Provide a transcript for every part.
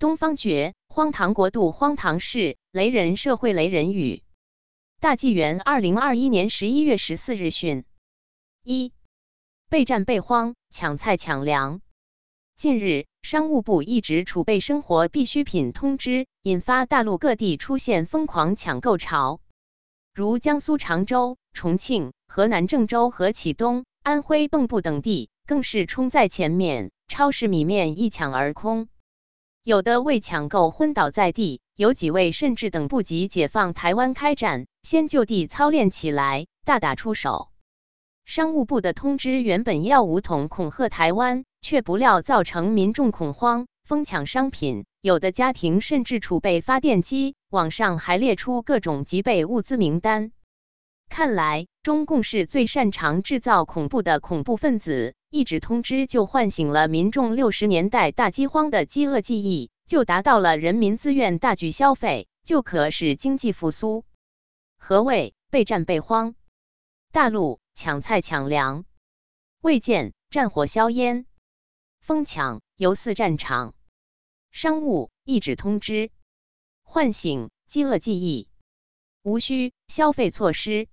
东方觉，荒唐国度，荒唐事，雷人社会，雷人语。大纪元二零二一年十一月十四日讯：一、备战备荒，抢菜抢粮。近日，商务部一直储备生活必需品通知，引发大陆各地出现疯狂抢购潮，如江苏常州、重庆、河南郑州和启东、安徽蚌埠等地，更是冲在前面，超市米面一抢而空。有的为抢购昏倒在地，有几位甚至等不及解放台湾开战，先就地操练起来，大打出手。商务部的通知原本要武统恐吓台湾，却不料造成民众恐慌，疯抢商品。有的家庭甚至储备发电机，网上还列出各种急备物资名单。看来中共是最擅长制造恐怖的恐怖分子。一纸通知就唤醒了民众六十年代大饥荒的饥饿记忆，就达到了人民自愿大举消费，就可使经济复苏。何谓备战备荒？大陆抢菜抢粮，未见战火硝烟，疯抢犹似战场。商务一纸通知，唤醒饥饿记忆，无需消费措施，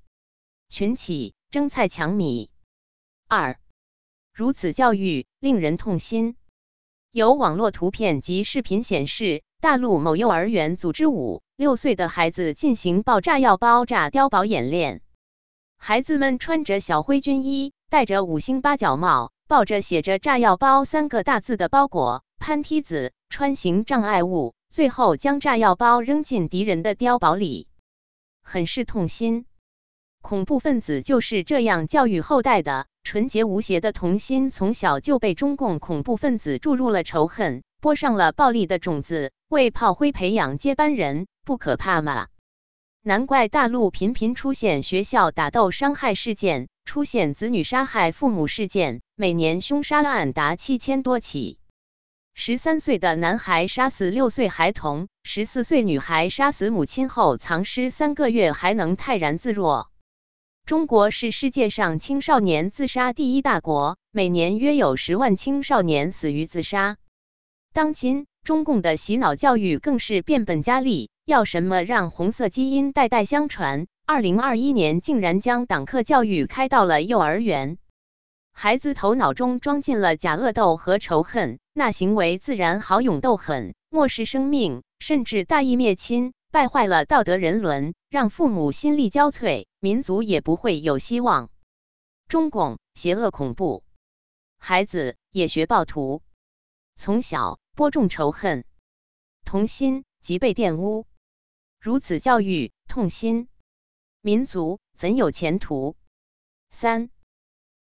群起争菜抢米。二。如此教育令人痛心。有网络图片及视频显示，大陆某幼儿园组织五六岁的孩子进行爆炸药包炸碉堡演练。孩子们穿着小灰军衣，戴着五星八角帽，抱着写着“炸药包”三个大字的包裹，攀梯子、穿行障碍物，最后将炸药包扔进敌人的碉堡里，很是痛心。恐怖分子就是这样教育后代的。纯洁无邪的童心，从小就被中共恐怖分子注入了仇恨，播上了暴力的种子，为炮灰培养接班人，不可怕吗？难怪大陆频频出现学校打斗伤害事件，出现子女杀害父母事件，每年凶杀案达七千多起。十三岁的男孩杀死六岁孩童，十四岁女孩杀死母亲后藏尸三个月，还能泰然自若。中国是世界上青少年自杀第一大国，每年约有十万青少年死于自杀。当今中共的洗脑教育更是变本加厉，要什么让红色基因代代相传？二零二一年竟然将党课教育开到了幼儿园，孩子头脑中装进了假恶斗和仇恨，那行为自然好勇斗狠，漠视生命，甚至大义灭亲。败坏了道德人伦，让父母心力交瘁，民族也不会有希望。中共邪恶恐怖，孩子也学暴徒，从小播种仇恨，童心即被玷污。如此教育，痛心，民族怎有前途？三，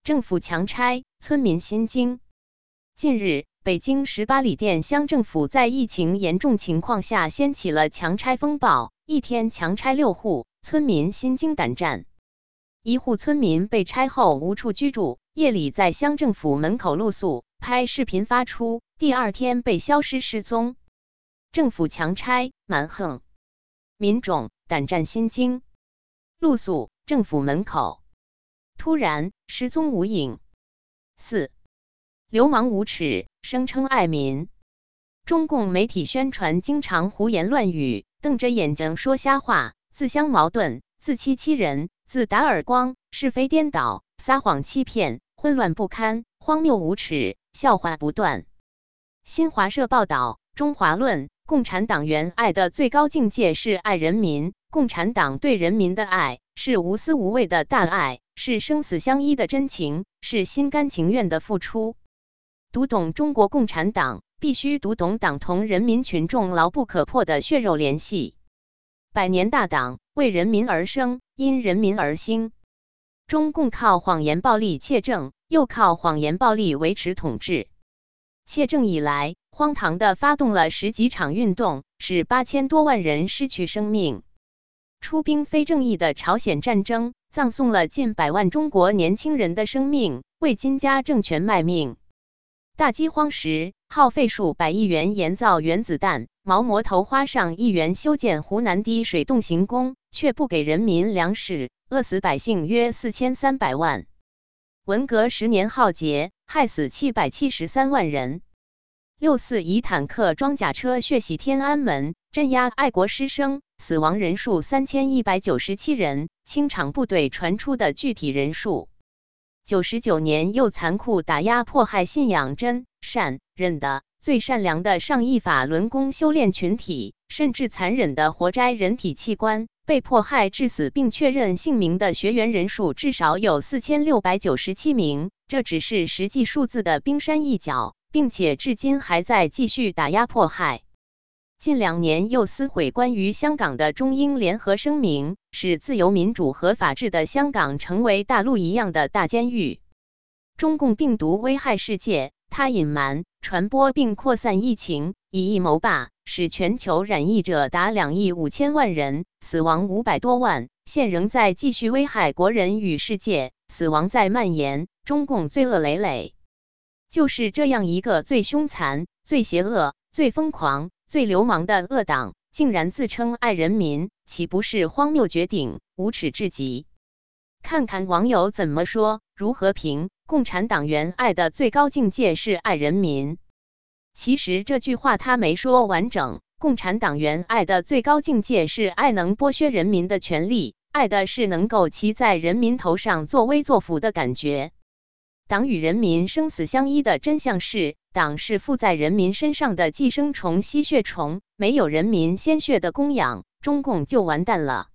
政府强拆，村民心惊。近日。北京十八里店乡政府在疫情严重情况下掀起了强拆风暴，一天强拆六户，村民心惊胆战。一户村民被拆后无处居住，夜里在乡政府门口露宿，拍视频发出，第二天被消失失踪。政府强拆蛮横，民众胆战心惊，露宿政府门口，突然失踪无影。四。流氓无耻，声称爱民。中共媒体宣传经常胡言乱语，瞪着眼睛说瞎话，自相矛盾，自欺欺人，自打耳光，是非颠倒，撒谎欺骗，混乱不堪，荒谬无耻，笑话不断。新华社报道，《中华论》：共产党员爱的最高境界是爱人民，共产党对人民的爱是无私无畏的大爱，是生死相依的真情，是心甘情愿的付出。读懂中国共产党，必须读懂党同人民群众牢不可破的血肉联系。百年大党为人民而生，因人民而兴。中共靠谎言暴力窃政，又靠谎言暴力维持统治。窃政以来，荒唐的发动了十几场运动，使八千多万人失去生命；出兵非正义的朝鲜战争，葬送了近百万中国年轻人的生命，为金家政权卖命。大饥荒时，耗费数百亿元研造原子弹，毛摩头花上亿元修建湖南滴水洞行宫，却不给人民粮食，饿死百姓约四千三百万。文革十年浩劫，害死七百七十三万人。六四以坦克装甲车血洗天安门，镇压爱国师生，死亡人数三千一百九十七人。清场部队传出的具体人数。九十九年又残酷打压迫害信仰真善忍的最善良的上亿法轮功修炼群体，甚至残忍的活摘人体器官。被迫害致死并确认姓名的学员人数至少有四千六百九十七名，这只是实际数字的冰山一角，并且至今还在继续打压迫害。近两年又撕毁关于香港的中英联合声明，使自由民主和法治的香港成为大陆一样的大监狱。中共病毒危害世界，它隐瞒、传播并扩散疫情，以疫谋霸。使全球染疫者达两亿五千万人，死亡五百多万，现仍在继续危害国人与世界，死亡在蔓延。中共罪恶累累，就是这样一个最凶残、最邪恶、最疯狂、最流氓的恶党，竟然自称爱人民，岂不是荒谬绝顶、无耻至极？看看网友怎么说，如何评？共产党员爱的最高境界是爱人民。其实这句话他没说完整。共产党员爱的最高境界是爱能剥削人民的权利，爱的是能够骑在人民头上作威作福的感觉。党与人民生死相依的真相是，党是附在人民身上的寄生虫、吸血虫，没有人民鲜血的供养，中共就完蛋了。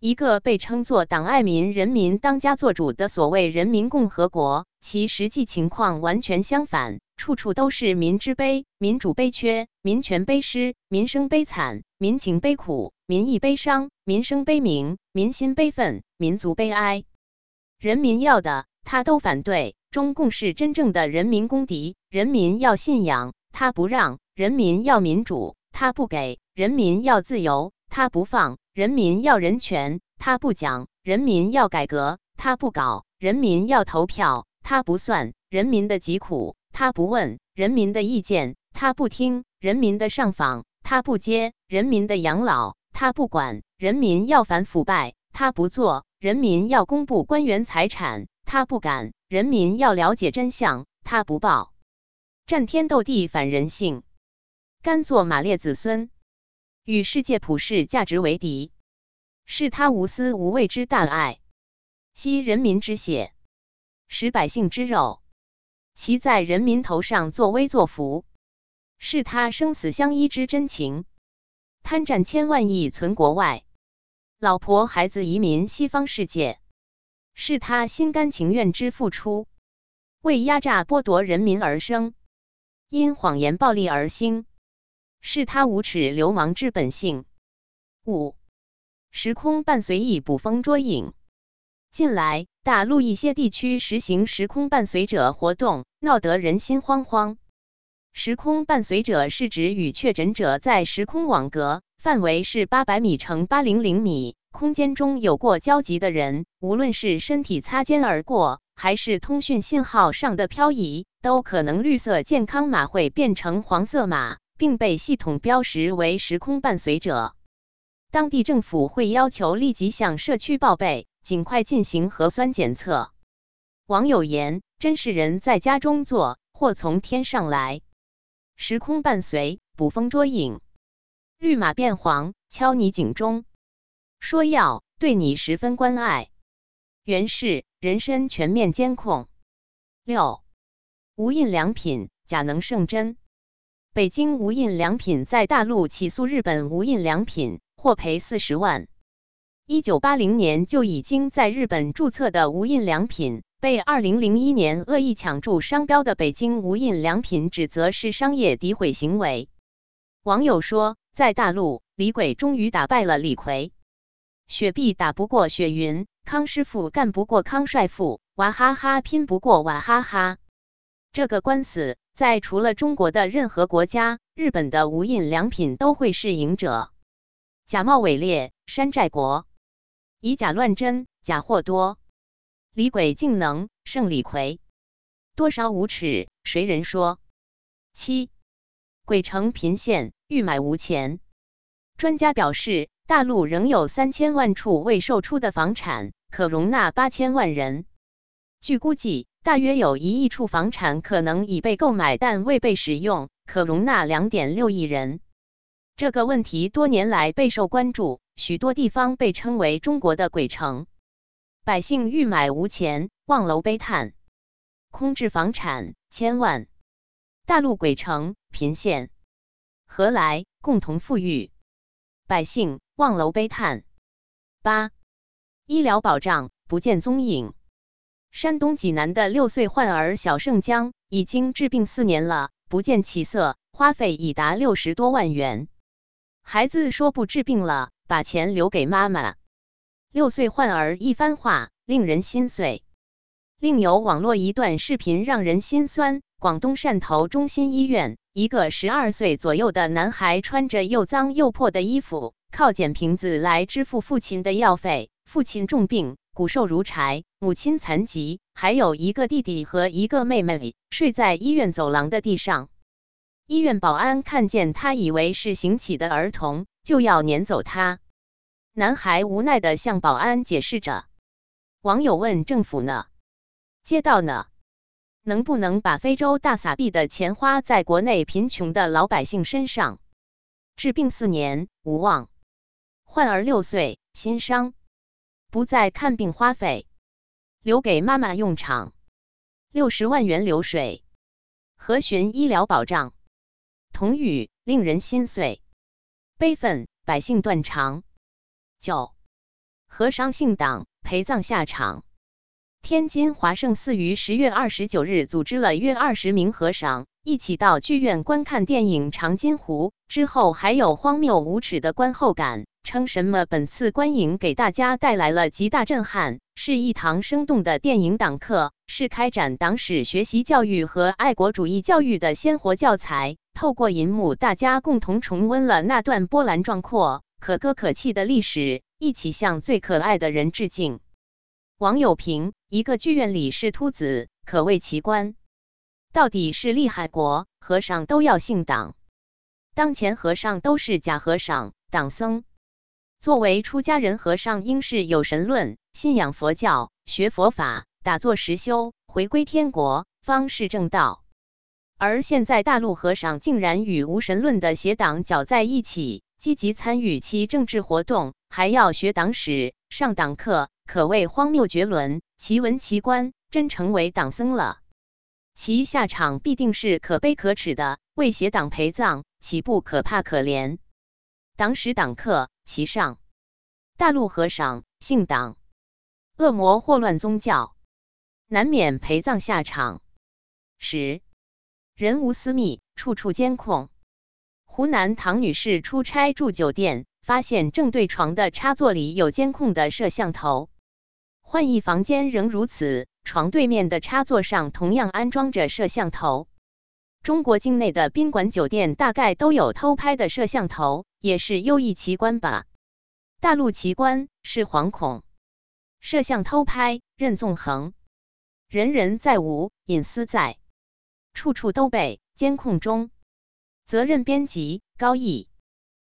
一个被称作“党爱民、人民当家作主”的所谓人民共和国，其实际情况完全相反。处处都是民之悲，民主悲缺，民权悲失，民生悲惨，民情悲苦，民意悲伤，民生悲鸣，民心悲愤，民族悲哀。人民要的他都反对。中共是真正的人民公敌。人民要信仰，他不让；人民要民主，他不给；人民要自由，他不放；人民要人权，他不讲；人民要改革，他不搞；人民要投票，他不算；人民的疾苦。他不问人民的意见，他不听人民的上访，他不接人民的养老，他不管人民要反腐败，他不做人民要公布官员财产，他不敢人民要了解真相，他不报战天斗地反人性，甘做马列子孙，与世界普世价值为敌，是他无私无畏之大爱，吸人民之血，食百姓之肉。其在人民头上作威作福，是他生死相依之真情；贪占千万亿存国外，老婆孩子移民西方世界，是他心甘情愿之付出；为压榨剥夺人民而生，因谎言暴力而兴，是他无耻流氓之本性。五时空伴随意捕风捉影。近来，大陆一些地区实行时空伴随者活动，闹得人心惶惶。时空伴随者是指与确诊者在时空网格范围是八百米乘八零零米空间中有过交集的人，无论是身体擦肩而过，还是通讯信号上的漂移，都可能绿色健康码会变成黄色码，并被系统标识为时空伴随者。当地政府会要求立即向社区报备。尽快进行核酸检测。网友言：“真是人在家中坐，祸从天上来。”时空伴随，捕风捉影，绿马变黄，敲你警钟，说要对你十分关爱。原是人身全面监控。六无印良品假能胜真。北京无印良品在大陆起诉日本无印良品，获赔四十万。一九八零年就已经在日本注册的无印良品，被二零零一年恶意抢注商标的北京无印良品指责是商业诋毁行为。网友说，在大陆，李鬼终于打败了李逵，雪碧打不过雪云，康师傅干不过康帅傅，娃哈哈拼不过娃哈哈。这个官司，在除了中国的任何国家，日本的无印良品都会是赢者。假冒伪劣，山寨国。以假乱真，假货多，李鬼竟能胜李逵，多少无耻，谁人说？七鬼城频现，欲买无钱。专家表示，大陆仍有三千万处未售出的房产，可容纳八千万人。据估计，大约有一亿处房产可能已被购买，但未被使用，可容纳两点六亿人。这个问题多年来备受关注，许多地方被称为中国的鬼城。百姓欲买无钱，望楼悲叹，空置房产千万。大陆鬼城频现，何来共同富裕？百姓望楼悲叹。八，医疗保障不见踪影。山东济南的六岁患儿小盛江已经治病四年了，不见起色，花费已达六十多万元。孩子说不治病了，把钱留给妈妈。六岁患儿一番话令人心碎。另有网络一段视频让人心酸：广东汕头中心医院，一个十二岁左右的男孩穿着又脏又破的衣服，靠捡瓶子来支付父亲的药费。父亲重病，骨瘦如柴；母亲残疾，还有一个弟弟和一个妹妹，睡在医院走廊的地上。医院保安看见他，以为是行乞的儿童，就要撵走他。男孩无奈地向保安解释着。网友问：“政府呢？街道呢？能不能把非洲大撒币的钱花在国内贫穷的老百姓身上？”治病四年无望，患儿六岁心伤，不再看病花费，留给妈妈用场，六十万元流水，何寻医疗保障？童语令人心碎，悲愤，百姓断肠。九，和尚姓党陪葬下场。天津华盛寺于十月二十九日组织了约二十名和尚一起到剧院观看电影《长津湖》，之后还有荒谬无耻的观后感，称什么本次观影给大家带来了极大震撼，是一堂生动的电影党课，是开展党史学习教育和爱国主义教育的鲜活教材。透过银幕，大家共同重温了那段波澜壮阔、可歌可泣的历史，一起向最可爱的人致敬。网友评：一个剧院里是秃子，可谓奇观。到底是厉害国和尚都要姓党？当前和尚都是假和尚、党僧。作为出家人，和尚应是有神论、信仰佛教、学佛法、打坐实修、回归天国，方是正道。而现在大陆和尚竟然与无神论的邪党搅在一起，积极参与其政治活动，还要学党史、上党课，可谓荒谬绝伦。奇闻奇观，真成为党僧了，其下场必定是可悲可耻的。为邪党陪葬，岂不可怕可怜？党史党课其上，大陆和尚姓党，恶魔祸乱宗教，难免陪葬下场。十。人无私密，处处监控。湖南唐女士出差住酒店，发现正对床的插座里有监控的摄像头。换一房间仍如此，床对面的插座上同样安装着摄像头。中国境内的宾馆酒店大概都有偷拍的摄像头，也是优异奇观吧？大陆奇观是惶恐，摄像偷拍任纵横，人人在无，隐私在。处处都被监控中。责任编辑：高毅。